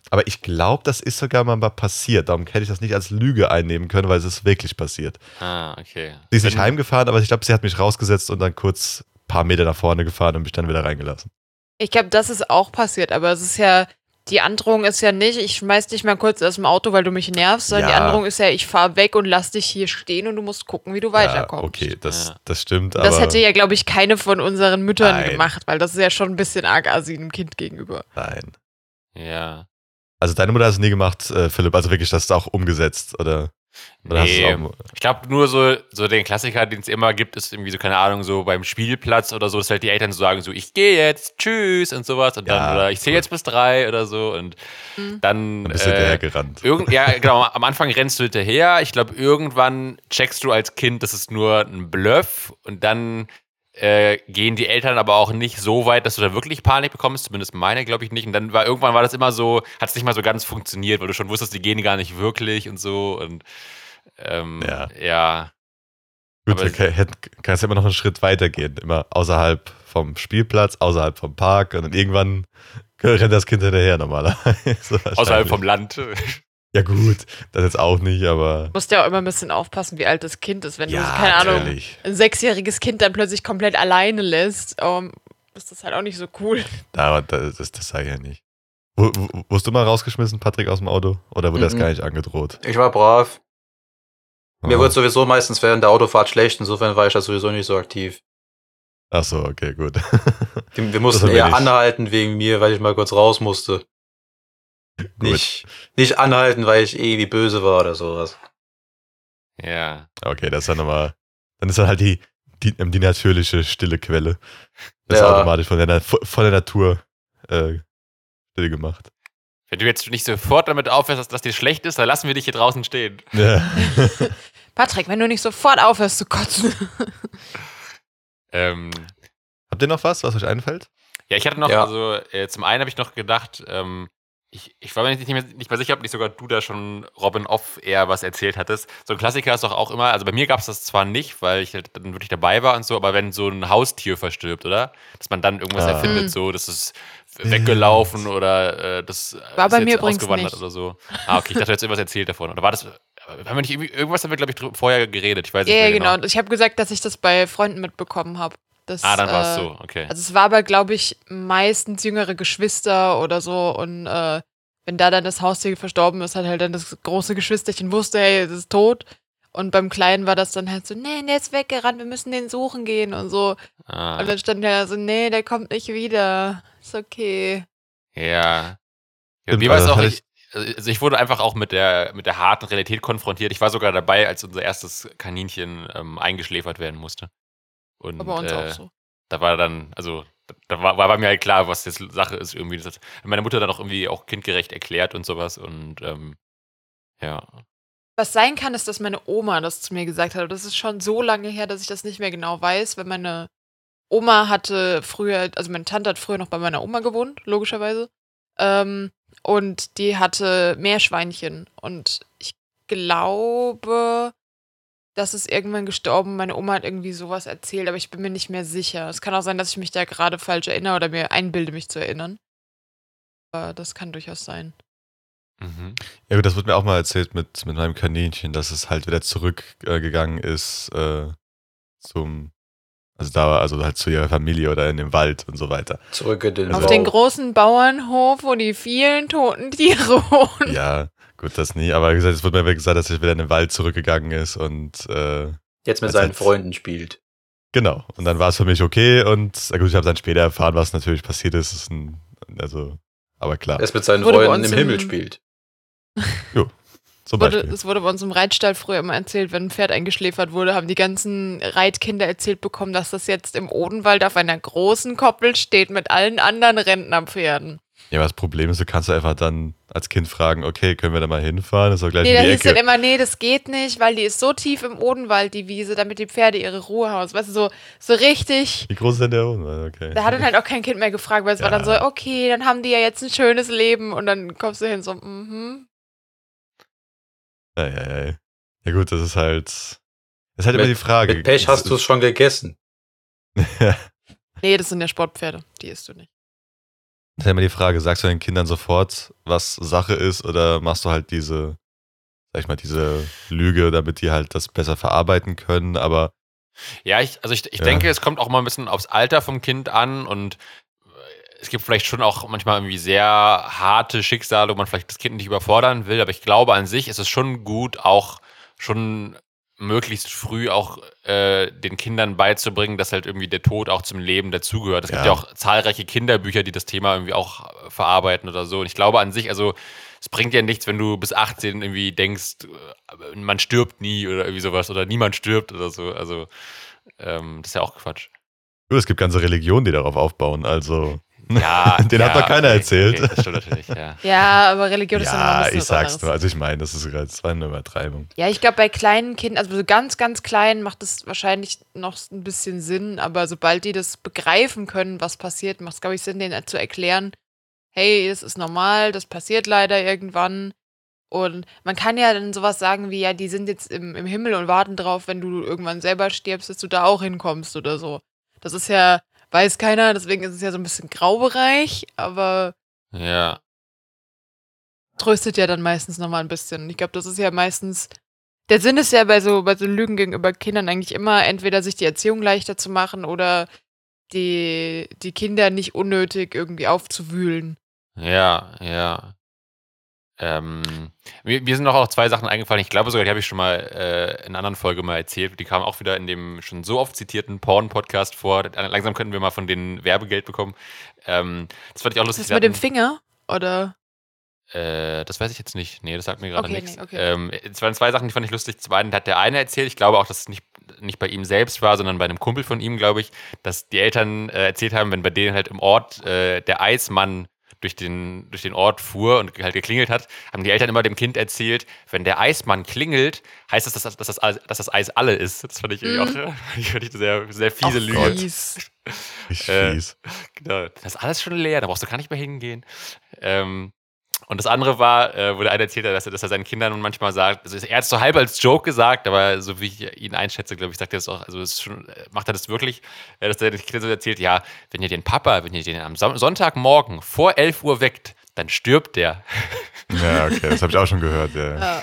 A: Aber ich glaube, das ist sogar mal passiert. Darum hätte ich das nicht als Lüge einnehmen können, weil es ist wirklich passiert.
B: Ah, okay.
A: Sie ist nicht heimgefahren, aber ich glaube, sie hat mich rausgesetzt und dann kurz ein paar Meter nach vorne gefahren und mich dann wieder reingelassen.
D: Ich glaube, das ist auch passiert, aber es ist ja, die Androhung ist ja nicht, ich schmeiß dich mal kurz aus dem Auto, weil du mich nervst, sondern
A: Ja.
D: die Androhung ist ja, ich fahr weg und lass dich hier stehen und du musst gucken, wie du weiterkommst.
A: Ja, okay, das,
B: Ja.
A: das stimmt.
D: Das hätte ja, glaube ich, keine von unseren Müttern
A: Nein.
D: gemacht, weil das ist ja schon ein bisschen arg assi einem Kind gegenüber.
A: Nein.
B: Ja.
A: Also deine Mutter hat es nie gemacht, äh, Philipp. Also wirklich, das ist auch umgesetzt, oder? Du
B: Nee.
A: auch,
B: Ich glaube, nur so, so den Klassiker, den es immer gibt, ist irgendwie so, keine Ahnung, so beim Spielplatz oder so, dass halt die Eltern so sagen, so, ich gehe jetzt, tschüss und sowas. Und dann,
A: Ja,
B: oder ich zähle jetzt bis drei oder so. Und
D: Mhm.
B: dann.
A: ein bisschen
B: äh,
A: hinterher gerannt.
B: Irgend, ja, genau. Am Anfang rennst du hinterher. Ich glaube, irgendwann checkst du als Kind, das ist nur ein Bluff. Und dann äh, gehen die Eltern aber auch nicht so weit, dass du da wirklich Panik bekommst. Zumindest meine, glaube ich, nicht. Und dann war irgendwann war das immer so, hat es nicht mal so ganz funktioniert, weil du schon wusstest, die gehen gar nicht wirklich und so. Und ähm,
A: Ja.
B: ja.
A: Gut,
B: aber-
A: du kann- hätt- kannst immer noch einen Schritt weiter gehen. Immer außerhalb vom Spielplatz, außerhalb vom Park und dann irgendwann rennt das Kind hinterher normalerweise.
B: Außerhalb vom Land.
A: Ja gut, das jetzt auch nicht, aber
D: Du musst ja auch immer ein bisschen aufpassen, wie alt das Kind ist. Wenn
A: ja,
D: du, keine Ahnung,
A: natürlich.
D: ein sechsjähriges Kind dann plötzlich komplett alleine lässt, ähm, ist das halt auch nicht so cool.
A: Da, das, das, das sage ich ja nicht. W wurdest du mal rausgeschmissen, Patrick, aus dem Auto? Oder wurde das
C: Mhm.
A: gar nicht angedroht?
C: Ich war brav. Mir
A: Ah.
C: wird sowieso meistens während der Autofahrt schlecht, insofern war ich da sowieso nicht so aktiv.
A: Ach so, okay, gut.
C: Wir mussten
A: Das
C: eher anhalten wegen mir, weil ich mal kurz raus musste. Nicht, nicht anhalten, weil ich eh wie böse war oder sowas.
B: ja.
A: Okay, das ist dann nochmal. Dann ist dann halt die, die, ähm, die natürliche stille Quelle. Das ist
C: Ja.
A: automatisch von der, von der Natur äh, still gemacht.
B: Wenn du jetzt nicht sofort damit aufhörst, dass das dir schlecht ist, dann lassen wir dich hier draußen stehen.
A: Ja.
D: Patrick, wenn du nicht sofort aufhörst zu kotzen.
B: Ähm,
A: Habt ihr noch was, was euch einfällt?
B: ja, ich hatte noch,
C: Ja.
B: also äh, zum einen habe ich noch gedacht, ähm, ich, ich war mir nicht mehr, nicht mehr sicher, ob nicht sogar du da schon Robin Off eher was erzählt hattest. So ein Klassiker ist doch auch immer, also bei mir gab es das zwar nicht, weil ich halt dann wirklich dabei war und so, aber wenn so ein Haustier verstirbt, oder? Dass man dann irgendwas
A: Ah.
B: erfindet,
D: Mhm.
B: so, das ist weggelaufen oder äh, das
D: War
B: ist
D: bei
B: jetzt
D: mir
B: ausgewandert
D: nicht.
B: oder so. Ah, okay, ich dachte, du hättest irgendwas erzählt davon. Oder war das, haben wir nicht irgendwie, irgendwas haben wir, glaube ich, vorher geredet, ich weiß
D: Ja,
B: nicht
D: ja,
B: mehr
D: genau.
B: genau.
D: Und Ich habe gesagt, dass ich das bei Freunden mitbekommen habe.
B: Ah, dann war es
D: äh,
B: so, okay.
D: Also es war aber, glaube ich, meistens jüngere Geschwister oder so. Und äh, wenn da dann das Haustier verstorben ist, hat halt dann das große Geschwisterchen wusste, hey, es ist tot. Und beim Kleinen war das dann halt so, nee, der ist weggerannt, wir müssen den suchen gehen und so.
B: Ah.
D: Und dann stand er so, nee, der kommt nicht wieder. Ist okay.
B: Ja. ja mir war es auch, ich, also ich wurde einfach auch mit der, mit der harten Realität konfrontiert. Ich war sogar dabei, als unser erstes Kaninchen ähm, eingeschläfert werden musste. Und
D: Aber uns
B: äh,
D: auch so.
B: da war dann, also da war, war bei mir halt klar, was jetzt Sache ist irgendwie. Das hat meine Mutter dann auch irgendwie auch kindgerecht erklärt und sowas. Und ähm, ja.
D: Was sein kann, ist, dass meine Oma das zu mir gesagt hat. Das ist schon so lange her, dass ich das nicht mehr genau weiß, weil meine Oma hatte früher, also meine Tante hat früher noch bei meiner Oma gewohnt, logischerweise. Ähm, und die hatte Meerschweinchen. Und ich glaube, das ist irgendwann gestorben. Meine Oma hat irgendwie sowas erzählt, aber ich bin mir nicht mehr sicher. Es kann auch sein, dass ich mich da gerade falsch erinnere oder mir einbilde, mich zu erinnern. Aber das kann durchaus sein.
B: Mhm.
A: Ja gut, das wurde mir auch mal erzählt mit, mit meinem Kaninchen, dass es halt wieder zurückgegangen äh, ist äh, zum, also da, also halt zu ihrer Familie oder in den Wald und so weiter.
C: Zurück in den
A: Also-
D: Auf
C: Bau.
D: den großen Bauernhof, wo die vielen toten Tiere wohnen.
A: Ja, gut, das nie, aber wie gesagt, es wurde mir gesagt, dass es wieder in den Wald zurückgegangen ist und äh,
C: Jetzt mit seinen Freunden spielt.
A: genau. Und dann war es für mich okay und na gut, ich habe dann später erfahren, was natürlich passiert ist. ist ein, also, aber klar,
C: Jetzt mit seinen Freunden im Himmel
D: im-
C: spielt.
A: zum
D: Wurde, das wurde bei uns im Reitstall früher immer erzählt, wenn ein Pferd eingeschläfert wurde, haben die ganzen Reitkinder erzählt bekommen, dass das jetzt im Odenwald auf einer großen Koppel steht mit allen anderen Rentnerpferden.
A: Ja, aber das Problem ist, du kannst einfach dann als Kind fragen, okay, können wir da mal hinfahren? Das ist doch gleich
D: Nee,
A: in
D: da
A: die
D: hieß dann
A: Ecke.
D: immer, nee, das geht nicht, weil die ist so tief im Odenwald, die Wiese, damit die Pferde ihre Ruhe haben. Weißt du, so, so richtig.
A: Wie groß ist denn der Hund? Okay.
D: Da hat dann halt auch kein Kind mehr gefragt, weil es war dann so,
A: Ja.
D: okay, dann haben die ja jetzt ein schönes Leben und dann kommst du hin so, mhm.
A: Ja, ja, ja. ja gut, das ist halt, das ist halt
C: Mit-
A: immer die Frage.
C: Mit Pech hast du es schon gegessen.
A: ja.
D: Nee, das sind ja Sportpferde, die isst du nicht.
A: Das ist ja immer die Frage, sagst du den Kindern sofort, was Sache ist, oder machst du halt diese, sag ich mal, diese Lüge, damit die halt das besser verarbeiten können, aber
B: Ja, ich, also ich, ich
A: Ja.
B: denke, es kommt auch mal ein bisschen aufs Alter vom Kind an und äh, es gibt vielleicht schon auch manchmal irgendwie sehr harte Schicksale, wo man vielleicht das Kind nicht überfordern will, aber ich glaube an sich ist es schon gut, auch schon möglichst früh auch äh, den Kindern beizubringen, dass halt irgendwie der Tod auch zum Leben dazugehört. Es gibt
A: Ja.
B: ja auch zahlreiche Kinderbücher, die das Thema irgendwie auch verarbeiten oder so. Und ich glaube an sich, also es bringt ja nichts, wenn du bis 18 irgendwie denkst, äh, man stirbt nie oder irgendwie sowas oder niemand stirbt oder so. Also ähm, das ist ja auch Quatsch.
A: es gibt ganze Religionen, die darauf aufbauen, also
B: Ja,
A: den hat
B: ja,
A: noch keiner
B: okay,
A: erzählt.
B: Okay, das stimmt natürlich, ja.
D: Ja, aber Religion ist ein
A: ja,
D: bisschen
A: ich
D: was
A: sag's
D: anderes.
A: nur, also ich meine, das ist das war eine Übertreibung.
D: Ja, ich glaube, bei kleinen Kindern, also so ganz, ganz klein, macht es wahrscheinlich noch ein bisschen Sinn, aber sobald die das begreifen können, was passiert, macht es, glaube ich, Sinn, denen zu erklären, hey, das ist normal, das passiert leider irgendwann. Und man kann ja dann sowas sagen wie, ja, die sind jetzt im, im Himmel und warten drauf, wenn du irgendwann selber stirbst, dass du da auch hinkommst oder so. Das ist ja, weiß keiner, deswegen ist es ja so ein bisschen Graubereich, aber
B: Ja,
D: tröstet ja dann meistens nochmal ein bisschen. Ich glaube, das ist ja meistens. Der Sinn ist ja bei so, bei so Lügen gegenüber Kindern eigentlich immer, entweder sich die Erziehung leichter zu machen oder die, die Kinder nicht unnötig irgendwie aufzuwühlen.
B: ja, ja. Ähm, mir, mir sind noch auch zwei Sachen eingefallen. Ich glaube sogar, die habe ich schon mal äh, in einer anderen Folge mal erzählt. Die kamen auch wieder in dem schon so oft zitierten Porn-Podcast vor. Langsam könnten wir mal von denen Werbegeld bekommen. Ähm, das fand ich auch
D: Ist
B: lustig.
D: das
B: Wir
D: mit dem Finger? Oder?
B: Äh, das weiß ich jetzt nicht. Nee, das sagt mir gerade
D: Okay,
B: nichts.
D: nee, okay.
B: Ähm, es waren zwei Sachen, die fand ich lustig. Zum einen hat der eine erzählt, ich glaube auch, dass es nicht, nicht bei ihm selbst war, sondern bei einem Kumpel von ihm, glaube ich, dass die Eltern äh, erzählt haben, wenn bei denen halt im Ort äh, der Eismann durch den, durch den Ort fuhr und halt geklingelt hat, haben die Eltern immer dem Kind erzählt, wenn der Eismann klingelt, heißt das, dass das, dass das, Eis- dass das Eis alle ist. Das fand ich irgendwie
D: Mhm.
B: auch ich fand ich eine sehr, sehr fiese
D: Ach,
B: Lüge.
D: fies.
B: Äh,
A: fies.
B: Genau. Das ist alles schon leer, da brauchst du gar nicht mehr hingehen. Ähm, und das andere war, äh, wo der eine erzählt hat, dass er, dass er seinen Kindern nun manchmal sagt, also er hat es so halb als Joke gesagt, aber so wie ich ihn einschätze, glaube ich, sagt er das auch, also es ist schon, äh, macht er das wirklich, äh, dass er den Kindern so erzählt, ja, wenn ihr den Papa, wenn ihr den am Son- Sonntagmorgen vor 11 Uhr weckt, dann stirbt der.
A: Ja, okay, das habe ich auch schon gehört. Ja.
D: Ja.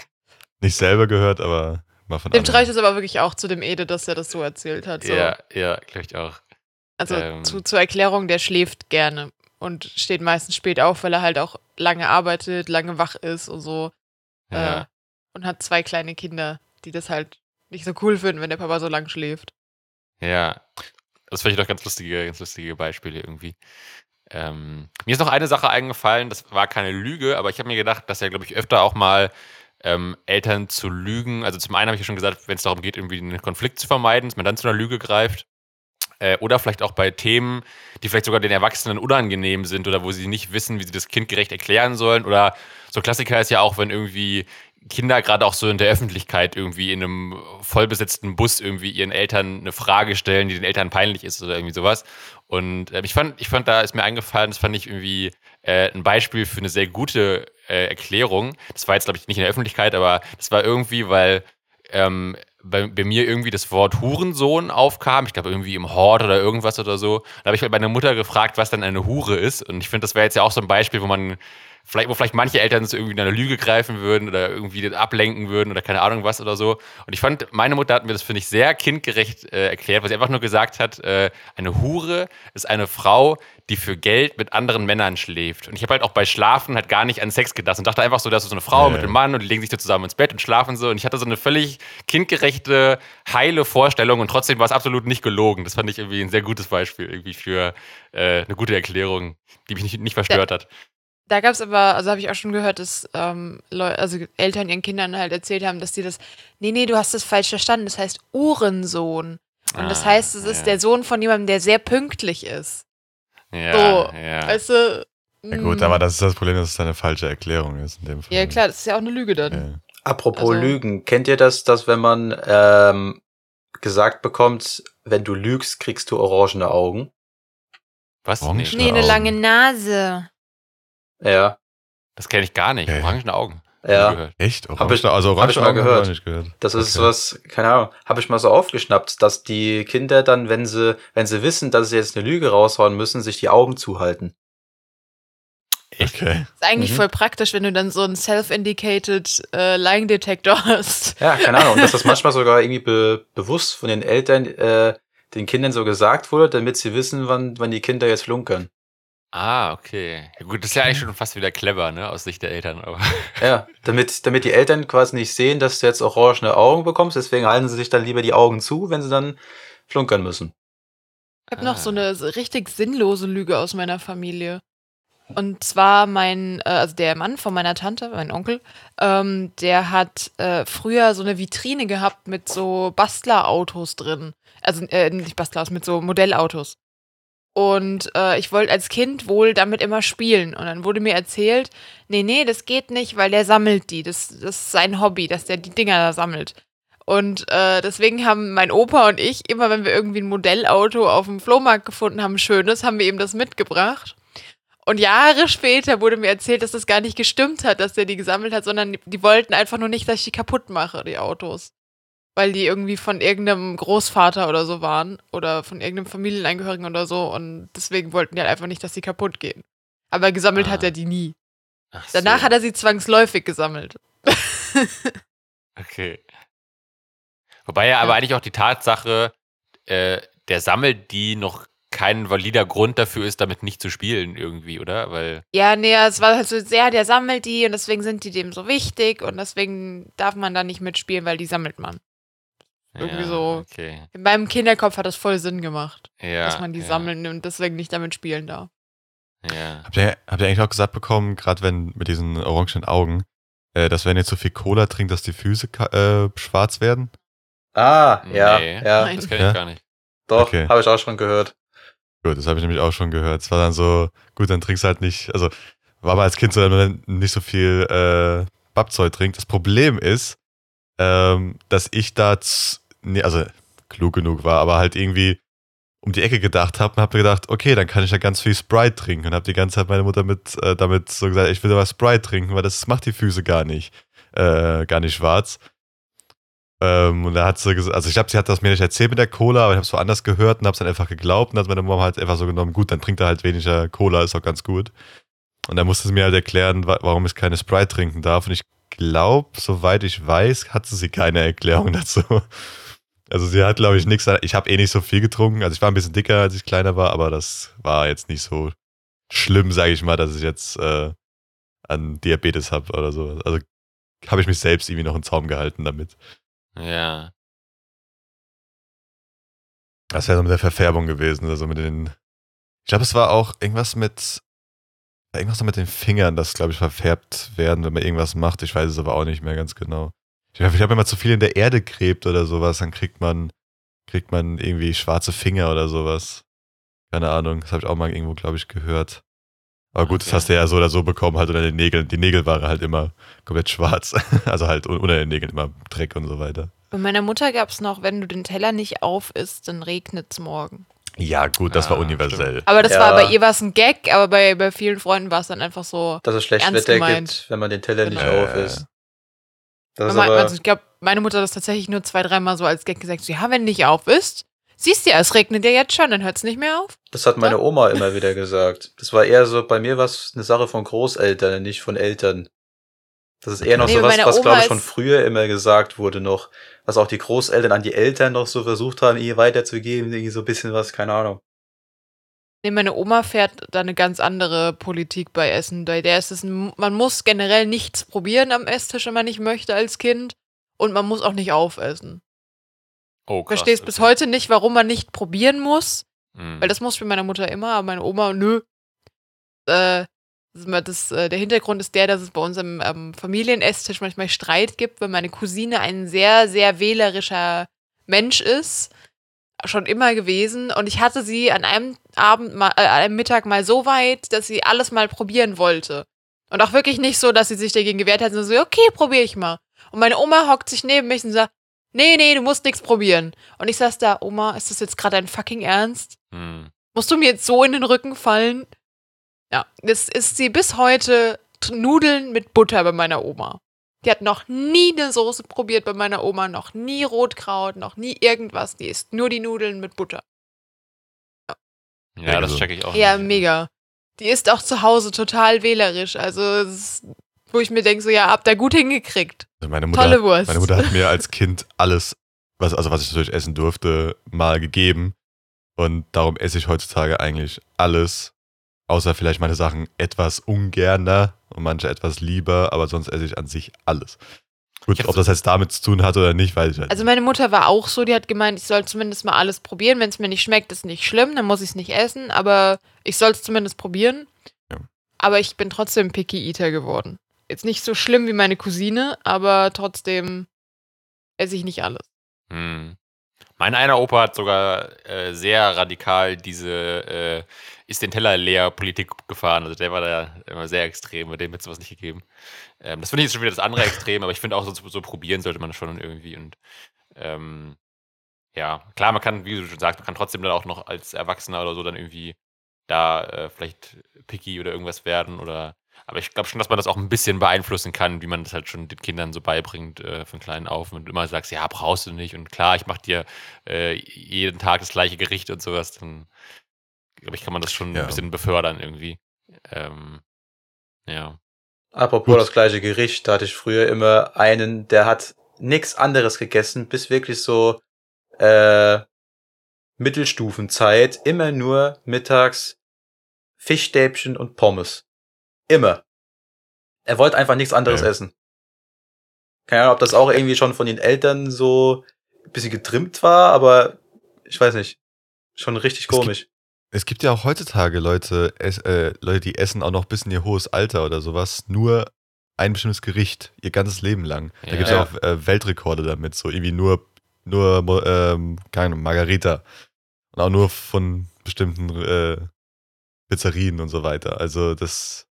A: Nicht selber gehört, aber mal von
D: Dem
A: anderen.
D: reicht es aber wirklich auch zu dem Ede, dass er das so erzählt hat. So.
B: Ja, ja, glaube ich auch.
D: Also
B: ähm.
D: zu, zur Erklärung, der schläft gerne und steht meistens spät auf, weil er halt auch lange arbeitet, lange wach ist und so.
B: Ja.
D: Äh, und hat zwei kleine Kinder, die das halt nicht so cool finden, wenn der Papa so lang schläft.
B: Ja, das fand ich doch ganz lustige, ganz lustige Beispiele irgendwie. Ähm, mir ist noch eine Sache eingefallen, das war keine Lüge, aber ich habe mir gedacht, dass ja, glaube ich, öfter auch mal ähm, Eltern zu lügen, also zum einen habe ich ja schon gesagt, wenn es darum geht, irgendwie einen Konflikt zu vermeiden, dass man dann zu einer Lüge greift. Äh, oder vielleicht auch bei Themen, die vielleicht sogar den Erwachsenen unangenehm sind oder wo sie nicht wissen, wie sie das kindgerecht erklären sollen. Oder so Klassiker ist ja auch, wenn irgendwie Kinder gerade auch so in der Öffentlichkeit irgendwie in einem vollbesetzten Bus irgendwie ihren Eltern eine Frage stellen, die den Eltern peinlich ist oder irgendwie sowas. Und äh, ich fand, ich fand, da ist mir eingefallen, das fand ich irgendwie äh, ein Beispiel für eine sehr gute äh, Erklärung. Das war jetzt, glaube ich, nicht in der Öffentlichkeit, aber das war irgendwie, weil ähm, bei, bei mir irgendwie das Wort Hurensohn aufkam. Ich glaube, irgendwie im Hort oder irgendwas oder so. Da habe ich meine Mutter gefragt, was denn eine Hure ist. Und ich finde, das wäre jetzt ja auch so ein Beispiel, wo man vielleicht, wo vielleicht manche Eltern so irgendwie in eine Lüge greifen würden oder irgendwie das ablenken würden oder keine Ahnung was oder so. Und ich fand, meine Mutter hat mir das, finde ich, sehr kindgerecht äh, erklärt, weil sie einfach nur gesagt hat, äh, eine Hure ist eine Frau, die für Geld mit anderen Männern schläft. Und ich habe halt auch bei Schlafen halt gar nicht an Sex gedacht und dachte einfach so, das ist so eine Frau
A: Ja.
B: mit einem Mann und die legen sich so zusammen ins Bett und schlafen so. Und ich hatte so eine völlig kindgerechte, heile Vorstellung und trotzdem war es absolut nicht gelogen. Das fand ich irgendwie ein sehr gutes Beispiel irgendwie für äh, eine gute Erklärung, die mich nicht, nicht verstört hat.
D: Da gab es aber, also habe ich auch schon gehört, dass ähm, Leu also Eltern ihren Kindern halt erzählt haben, dass die das, nee, nee, du hast das falsch verstanden, das heißt Uhrensohn. Und das
B: Ah,
D: heißt, es ist
B: ja.
D: der Sohn von jemandem, der sehr pünktlich ist.
B: Ja,
D: So,
B: ja.
D: Weißt du?
A: Ja gut,
D: mm,
A: aber das ist das Problem, dass es eine falsche Erklärung ist in dem Fall.
D: Ja, klar, das ist ja auch eine Lüge dann.
A: Ja.
C: Apropos
D: Also-
C: Lügen, kennt ihr das, dass wenn man ähm, gesagt bekommt, wenn du lügst, kriegst du orangene Augen?
B: Was?
A: Orange?
B: Nee,
D: Nee, eine
A: Augen.
D: lange Nase.
C: Ja,
B: das kenne ich gar nicht.
A: Okay.
B: Orangene Augen.
C: ja.
A: Echt?
C: Hab
A: Orange,
C: ich-
A: also
C: hab
A: Orange
C: ich mal
A: Augen hab
C: gehört.
A: nicht gehört.
C: Das ist
A: Okay.
C: was, keine Ahnung, habe ich mal so aufgeschnappt, dass die Kinder dann, wenn sie, wenn sie wissen, dass sie jetzt eine Lüge raushauen müssen, sich die Augen zuhalten.
A: Okay.
D: Ist eigentlich
C: Mhm.
D: voll praktisch, wenn du dann so einen self-indicated äh, Lying Detector hast.
C: Ja, keine Ahnung. Und dass das manchmal sogar irgendwie be bewusst von den Eltern äh, den Kindern so gesagt wurde, damit sie wissen, wann, wann die Kinder jetzt flunkern.
B: Ah, okay. Ja, gut, das ist ja eigentlich schon fast wieder clever, ne, aus Sicht der Eltern. Aber
C: Ja, damit, damit die Eltern quasi nicht sehen, dass du jetzt orangene Augen bekommst, deswegen halten sie sich dann lieber die Augen zu, wenn sie dann flunkern müssen.
D: Ich habe noch
B: Ah.
D: so eine richtig sinnlose Lüge aus meiner Familie. Und zwar mein, äh, also der Mann von meiner Tante, mein Onkel, ähm, der hat äh, früher so eine Vitrine gehabt mit so Bastlerautos drin. Also äh, nicht Bastlerautos, mit so Modellautos. Und äh, ich wollte als Kind wohl damit immer spielen. Und dann wurde mir erzählt, nee, nee, das geht nicht, weil der sammelt die. Das, das ist sein Hobby, dass der die Dinger da sammelt. Und äh, deswegen haben mein Opa und ich, immer wenn wir irgendwie ein Modellauto auf dem Flohmarkt gefunden haben, schönes, haben wir ihm das mitgebracht. Und Jahre später wurde mir erzählt, dass das gar nicht gestimmt hat, dass der die gesammelt hat, sondern die, die wollten einfach nur nicht, dass ich die kaputt mache, die Autos. Weil die irgendwie von irgendeinem Großvater oder so waren oder von irgendeinem Familienangehörigen oder so und deswegen wollten die halt einfach nicht, dass sie kaputt gehen. Aber gesammelt
B: Ah.
D: hat er die nie.
B: Ach
D: Danach
B: so.
D: hat er sie zwangsläufig gesammelt.
B: Okay. Wobei ja aber eigentlich auch die Tatsache, äh, der sammelt die noch kein valider Grund dafür ist, damit nicht zu spielen irgendwie, oder? Weil,
D: Ja, nee, es war halt so sehr, der sammelt die und deswegen sind die dem so wichtig und deswegen darf man da nicht mitspielen, weil die sammelt man. Irgendwie
B: ja,
D: so.
B: Okay.
D: In meinem Kinderkopf hat das voll Sinn gemacht,
B: Ja,
D: dass man die
B: ja,
D: sammeln und deswegen nicht damit spielen darf.
B: Ja.
A: Habt ihr, habt ihr eigentlich auch gesagt bekommen, gerade wenn mit diesen orangenen Augen, äh, dass wenn ihr zu viel Cola trinkt, dass die Füße äh, schwarz werden?
C: Ah, ja,
B: Nee.
C: ja,
D: Nein.
B: Das kenne
A: Ja.
B: ich gar nicht.
C: doch,
A: Okay.
C: habe ich auch schon gehört.
A: Gut, das habe ich nämlich auch schon gehört. Es war dann so, gut, dann trinkst du halt nicht, also war mal als Kind so, dass man nicht so viel äh, Babzeug trinkt. Das Problem ist, ähm, dass ich da, nee, also klug genug war, aber halt irgendwie um die Ecke gedacht habe und habe gedacht, okay, dann kann ich ja ganz viel Sprite trinken und habe die ganze Zeit meine Mutter mit äh, damit so gesagt, ich will aber Sprite trinken, weil das macht die Füße gar nicht, äh, gar nicht schwarz. Ähm, und da hat sie gesagt, also ich glaube, sie hat das mir nicht erzählt mit der Cola, aber ich habe es woanders gehört und habe es dann einfach geglaubt und hat meine Mama halt einfach so genommen, gut, dann trinkt er halt weniger Cola, ist auch ganz gut. Und dann musste sie mir halt erklären, wa- warum ich keine Sprite trinken darf. Und ich glaube, soweit ich weiß, hatte sie keine Erklärung dazu. Also sie hat, glaube ich, nichts. Ich habe eh nicht so viel getrunken. Also ich war ein bisschen dicker, als ich kleiner war, aber das war jetzt nicht so schlimm, sage ich mal, dass ich jetzt äh, an Diabetes habe oder so. Also habe ich mich selbst irgendwie noch in Zaum gehalten damit.
B: Ja.
A: Das wäre so mit der Verfärbung gewesen. Also mit den. Ich glaube, es war auch irgendwas mit. Irgendwas noch mit den Fingern, das, glaube ich, verfärbt werden, wenn man irgendwas macht. Ich weiß es aber auch nicht mehr ganz genau. Ich glaube, wenn man zu viel in der Erde gräbt oder sowas, dann kriegt man, kriegt man irgendwie schwarze Finger oder sowas. Keine Ahnung, das habe ich auch mal irgendwo, glaube ich, gehört. Aber gut, das
B: Okay.
A: hast du ja so oder so bekommen, halt unter den Nägeln. Die Nägel waren halt immer komplett schwarz. Also halt un- unter den Nägeln immer Dreck und so weiter.
D: Bei meiner Mutter gab es noch, wenn du den Teller nicht auf isst, dann regnet es morgen.
A: Ja, gut, das war
B: Ah,
A: universell.
D: Aber das
C: Ja.
D: war bei ihr war es ein Gag, aber bei, bei vielen Freunden war es dann einfach so.
C: Dass es schlecht
D: Ernst
C: Wetter
D: gemeint.
C: gibt, wenn man den Teller nicht
A: Genau.
C: auf ist. Das ist
D: Mama, also ich glaube, meine Mutter hat das tatsächlich nur zwei, dreimal so als Gag gesagt. Ja, wenn du nicht auf isst, siehst du ja, es regnet ja jetzt schon, dann hört es nicht mehr auf.
C: das hat meine Oma immer wieder gesagt. Das war eher so, bei mir war es eine Sache von Großeltern, nicht von Eltern. Das ist eher noch
D: Nee,
C: so was, was glaube ich
D: ist-
C: schon früher immer gesagt wurde noch. Was auch die Großeltern an die Eltern noch so versucht haben, ihr weiterzugeben, irgendwie so ein bisschen was, keine Ahnung.
D: Nee, meine Oma fährt da eine ganz andere Politik bei Essen. Bei der ist es, man muss generell nichts probieren am Esstisch, wenn man nicht möchte als Kind. Und man muss auch nicht aufessen.
B: Oh, krass.
D: Verstehst bis
B: okay.
D: heute nicht, warum man nicht probieren muss.
B: Mhm.
D: Weil das muss bei meiner Mutter immer, aber meine Oma, nö. Äh, das, das, äh, der Hintergrund ist der, dass es bei uns am ähm, Familienesstisch manchmal Streit gibt, weil meine Cousine ein sehr, sehr wählerischer Mensch ist. Schon immer gewesen. Und ich hatte sie an einem Abend, mal, äh, an einem Mittag mal so weit, dass sie alles mal probieren wollte. Und auch wirklich nicht so, dass sie sich dagegen gewehrt hat, sondern so, okay, probiere ich mal. Und meine Oma hockt sich neben mich und sagt, nee, nee, du musst nichts probieren. Und ich saß da, Oma, ist das jetzt gerade dein fucking Ernst?
B: Mhm.
D: Musst du mir jetzt so in den Rücken fallen? Ja, das ist sie bis heute Nudeln mit Butter bei meiner Oma. Die hat noch nie eine Soße probiert bei meiner Oma, noch nie Rotkraut, noch nie irgendwas. Die isst nur die Nudeln mit Butter.
B: Ja, das
A: gesund.
B: check ich auch.
D: Ja,
B: nicht.
D: mega. Die ist auch zu Hause total wählerisch. Also, es ist, wo ich mir denke, so, ja, habt ihr gut hingekriegt.
A: Also meine Mutter,
D: Tolle Wurst.
A: Meine Mutter hat mir als Kind alles, was, also was ich natürlich essen durfte, mal gegeben. Und darum esse ich heutzutage eigentlich alles. Außer vielleicht meine Sachen etwas ungerner und manche etwas lieber, aber sonst esse ich an sich alles. Gut, ob das jetzt damit zu tun hat oder nicht, weiß ich halt
D: Also meine Mutter war auch so, die hat gemeint, ich soll zumindest mal alles probieren. Wenn es mir nicht schmeckt, ist nicht schlimm, dann muss ich es nicht essen, aber ich soll es zumindest probieren.
A: Ja.
D: Aber ich bin trotzdem Picky Eater geworden. Jetzt nicht so schlimm wie meine Cousine, aber trotzdem esse ich nicht alles.
B: Hm. Mein einer Opa hat sogar äh, sehr radikal diese äh, ist den Teller leer Politik gefahren. Also der war da immer sehr extrem, bei dem hätte es sowas nicht gegeben. Ähm, das finde ich jetzt schon wieder das andere Extrem, aber ich finde auch so, so probieren sollte man schon irgendwie und ähm, ja, klar, man kann, wie du schon sagst, man kann trotzdem dann auch noch als Erwachsener oder so dann irgendwie da äh, vielleicht picky oder irgendwas werden oder aber ich glaube schon, dass man das auch ein bisschen beeinflussen kann, wie man das halt schon den Kindern so beibringt äh, von klein auf und immer sagst, ja, brauchst du nicht und klar, ich mache dir äh, jeden Tag das gleiche Gericht und sowas, dann glaube ich, kann man das schon
A: Ja.
B: ein bisschen befördern irgendwie. Ähm, ja.
C: Apropos
A: Gut.
C: das gleiche Gericht, da hatte ich früher immer einen, der hat nichts anderes gegessen, bis wirklich so äh, Mittelstufenzeit, immer nur mittags Fischstäbchen und Pommes. Immer. Er wollte einfach nichts anderes
A: Okay.
C: essen. Keine Ahnung, ob das auch irgendwie schon von den Eltern so ein bisschen getrimmt war, aber ich weiß nicht. Schon richtig komisch.
A: Es gibt ja auch heutzutage Leute, es, äh, Leute, die essen auch noch bis in ihr hohes Alter oder sowas, nur ein bestimmtes Gericht, ihr ganzes Leben lang. Da
B: Ja.
A: gibt es ja auch äh, Weltrekorde damit, so irgendwie nur, nur ähm, keine Ahnung, Margarita. Und auch nur von bestimmten äh, Pizzerien und so weiter. Also das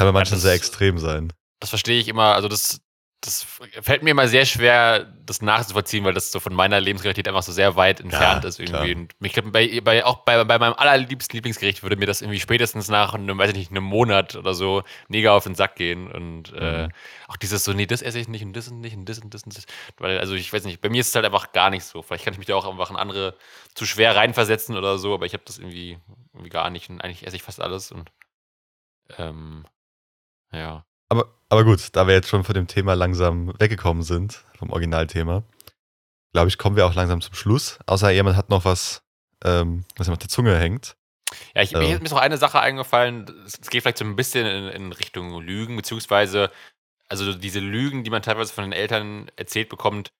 A: Kann bei manchen
B: das-
A: sehr extrem sein.
B: das verstehe ich immer, also das, das fällt mir immer sehr schwer, das nachzuvollziehen, weil das so von meiner Lebensrealität einfach so sehr weit entfernt ist irgendwie.
A: klar.
B: Und ich glaube, bei, bei, auch bei, bei meinem allerliebsten Lieblingsgericht würde mir das irgendwie spätestens nach einem, weiß ich nicht, einem Monat oder so mega auf den Sack gehen. Und äh,
A: Mhm.
B: auch dieses so, nee, das esse ich nicht und das und nicht und das und das und das. Weil, also ich weiß nicht, bei mir ist es halt einfach gar nicht so. Vielleicht kann ich mich da auch einfach in andere zu schwer reinversetzen oder so, aber ich habe das irgendwie, irgendwie gar nicht. Und eigentlich esse ich fast alles und ähm, ja.
A: Aber, aber gut, da wir jetzt schon von dem Thema langsam weggekommen sind, vom Originalthema, glaube ich, kommen wir auch langsam zum Schluss. Außer jemand hat noch was, ähm, was ihm auf der Zunge hängt.
B: Ja, ich,
A: Ja.
B: mir ist noch eine Sache eingefallen, es es geht vielleicht so ein bisschen in, in Richtung Lügen, beziehungsweise, also diese Lügen, die man teilweise von den Eltern erzählt bekommt,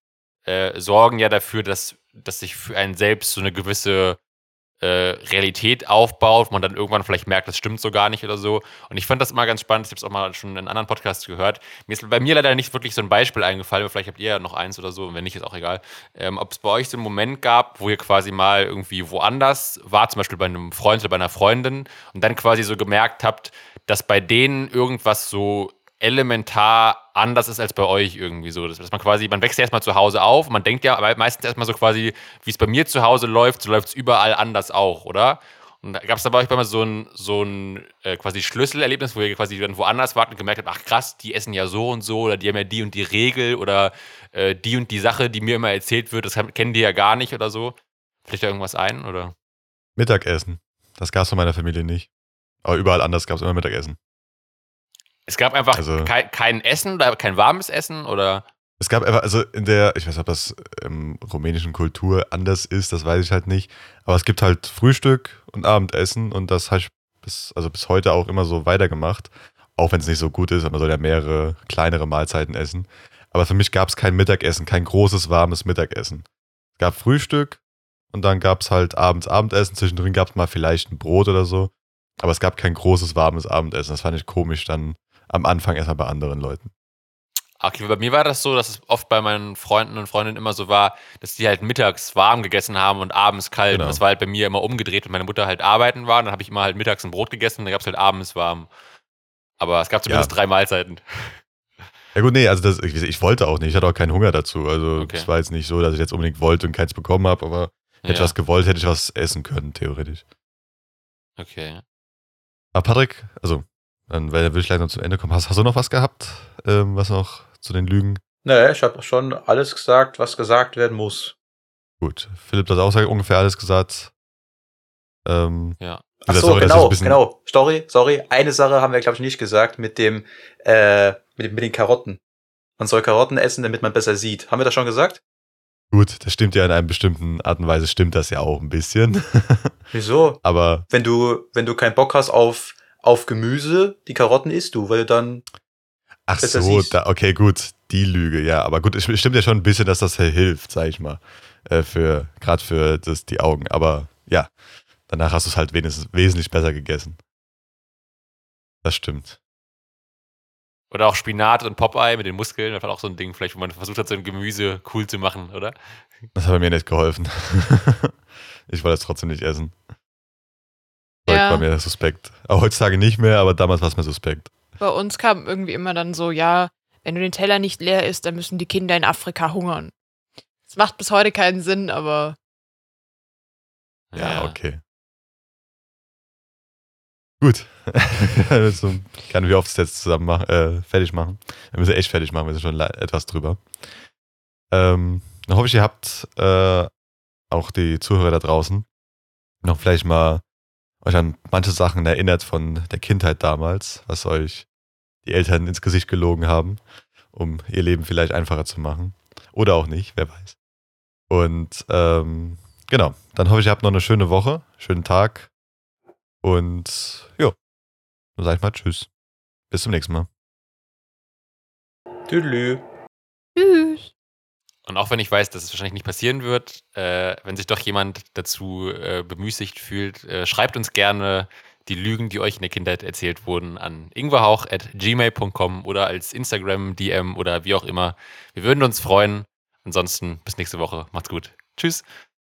B: äh, sorgen ja dafür, dass, dass sich für einen selbst so eine gewisse äh, Realität aufbaut, man dann irgendwann vielleicht merkt, das stimmt so gar nicht oder so. Und ich fand das immer ganz spannend, ich habe es auch mal schon in anderen Podcasts gehört. Mir ist bei mir leider nicht wirklich so ein Beispiel eingefallen, vielleicht habt ihr ja noch eins oder so, und wenn nicht, ist auch egal. Ähm, ob es bei euch so einen Moment gab, wo ihr quasi mal irgendwie woanders war, zum Beispiel bei einem Freund oder bei einer Freundin, und dann quasi so gemerkt habt, dass bei denen irgendwas so elementar anders ist als bei euch irgendwie so. Dass man quasi, man wächst ja erstmal zu Hause auf und man denkt ja meistens erstmal so quasi, wie es bei mir zu Hause läuft, so läuft es überall anders auch, oder? Und gab es da bei euch mal so ein, so ein äh, quasi Schlüsselerlebnis, wo ihr quasi dann woanders wart und gemerkt habt, ach krass, die essen ja so und so oder die haben ja die und die Regel oder äh, die und die Sache, die mir immer erzählt wird, das kennen die ja gar nicht oder so. Fällt da irgendwas ein oder?
A: Mittagessen. Das gab es von meiner Familie nicht. Aber überall anders gab es immer Mittagessen.
B: Es gab einfach
A: Also-
B: kein, kein Essen oder kein warmes Essen oder?
A: Es gab einfach, also in der, ich weiß nicht, ob das im rumänischen Kultur anders ist, das weiß ich halt nicht. Aber es gibt halt Frühstück und Abendessen und das habe ich bis, also bis heute auch immer so weitergemacht. Auch wenn es nicht so gut ist, aber man soll ja mehrere kleinere Mahlzeiten essen. Aber für mich gab es kein Mittagessen, kein großes, warmes Mittagessen. Es gab Frühstück und dann gab es halt abends Abendessen. Zwischendrin gab es mal vielleicht ein Brot oder so. Aber es gab kein großes, warmes Abendessen. Das fand ich komisch dann am Anfang erstmal bei anderen Leuten.
B: Okay, bei mir war das so, dass es oft bei meinen Freunden und Freundinnen immer so war, dass die halt mittags warm gegessen haben und abends kalt.
A: Genau.
B: Und das war halt bei mir immer umgedreht, wenn meine Mutter halt arbeiten war. Dann habe ich immer halt mittags ein Brot gegessen und dann gab es halt abends warm. Aber es gab zumindest
A: Ja.
B: drei Mahlzeiten.
A: Ja gut, nee, also das, ich, ich wollte auch nicht, ich hatte auch keinen Hunger dazu. Also
B: Okay.
A: es war jetzt nicht so, dass ich jetzt unbedingt wollte und keins bekommen habe, aber hätte ich
B: Ja,
A: was gewollt, hätte ich was essen können, theoretisch.
B: okay.
A: Aber Patrick, also, dann weil- würde ich gleich noch zum Ende kommen. Hast, hast du noch was gehabt, ähm, was noch zu den Lügen?
C: Nee, ich habe schon alles gesagt, was gesagt werden muss.
A: Gut, Philipp hat auch ungefähr alles gesagt. Ähm,
B: Ja.
C: Ach
A: gesagt,
C: so,
A: sorry,
C: genau, genau. Sorry, sorry. Eine Sache haben wir, glaube ich, nicht gesagt mit dem, äh, mit, dem- mit den Karotten. Man soll Karotten essen, damit man besser sieht. Haben wir das schon gesagt?
A: Gut, das stimmt ja in einer bestimmten Art und Weise, stimmt das ja auch ein bisschen.
C: Wieso?
A: aber
C: Wenn du, wenn du keinen Bock hast auf, auf Gemüse, die Karotten isst du, weil du dann,
A: ach so, da, okay, gut, die Lüge, ja. Aber gut, es stimmt ja schon ein bisschen, dass das hilft, sag ich mal. Äh, für, gerade für das, die Augen. Aber ja, danach hast du es halt wenigstens wesentlich besser gegessen. Das stimmt.
B: Oder auch Spinat und Popeye mit den Muskeln. Das war auch so ein Ding, vielleicht, wo man versucht hat, so ein Gemüse cool zu machen, oder?
A: Das hat mir nicht geholfen. ich wollte es trotzdem nicht essen.
D: Ja.
A: war mir suspekt. Aber heutzutage nicht mehr, aber damals war es mir suspekt.
D: Bei uns kam irgendwie immer dann so, ja, wenn du den Teller nicht leer isst, dann müssen die Kinder in Afrika hungern. Das macht bis heute keinen Sinn, aber
A: Ja, okay. Gut. so, kann wie oft es jetzt zusammen machen, äh, fertig machen. Wir müssen echt fertig machen, wir sind schon etwas drüber. Ähm, dann hoffe ich, ihr habt äh, auch die Zuhörer da draußen noch vielleicht mal euch an manche Sachen erinnert von der Kindheit damals, was euch die Eltern ins Gesicht gelogen haben, um ihr Leben vielleicht einfacher zu machen. Oder auch nicht, wer weiß. Und ähm, genau, dann hoffe ich, ihr habt noch eine schöne Woche, schönen Tag. Und ja, dann sag ich mal Tschüss. Bis zum nächsten Mal.
C: Tüdelü.
B: Und auch wenn ich weiß, dass es wahrscheinlich nicht passieren wird, äh, wenn sich doch jemand dazu äh, bemüßigt fühlt, äh, schreibt uns gerne die Lügen, die euch in der Kindheit erzählt wurden, an ingwerhauch.gmail.com oder als Instagram, DM oder wie auch immer. Wir würden uns freuen. Ansonsten bis nächste Woche. Macht's gut. Tschüss.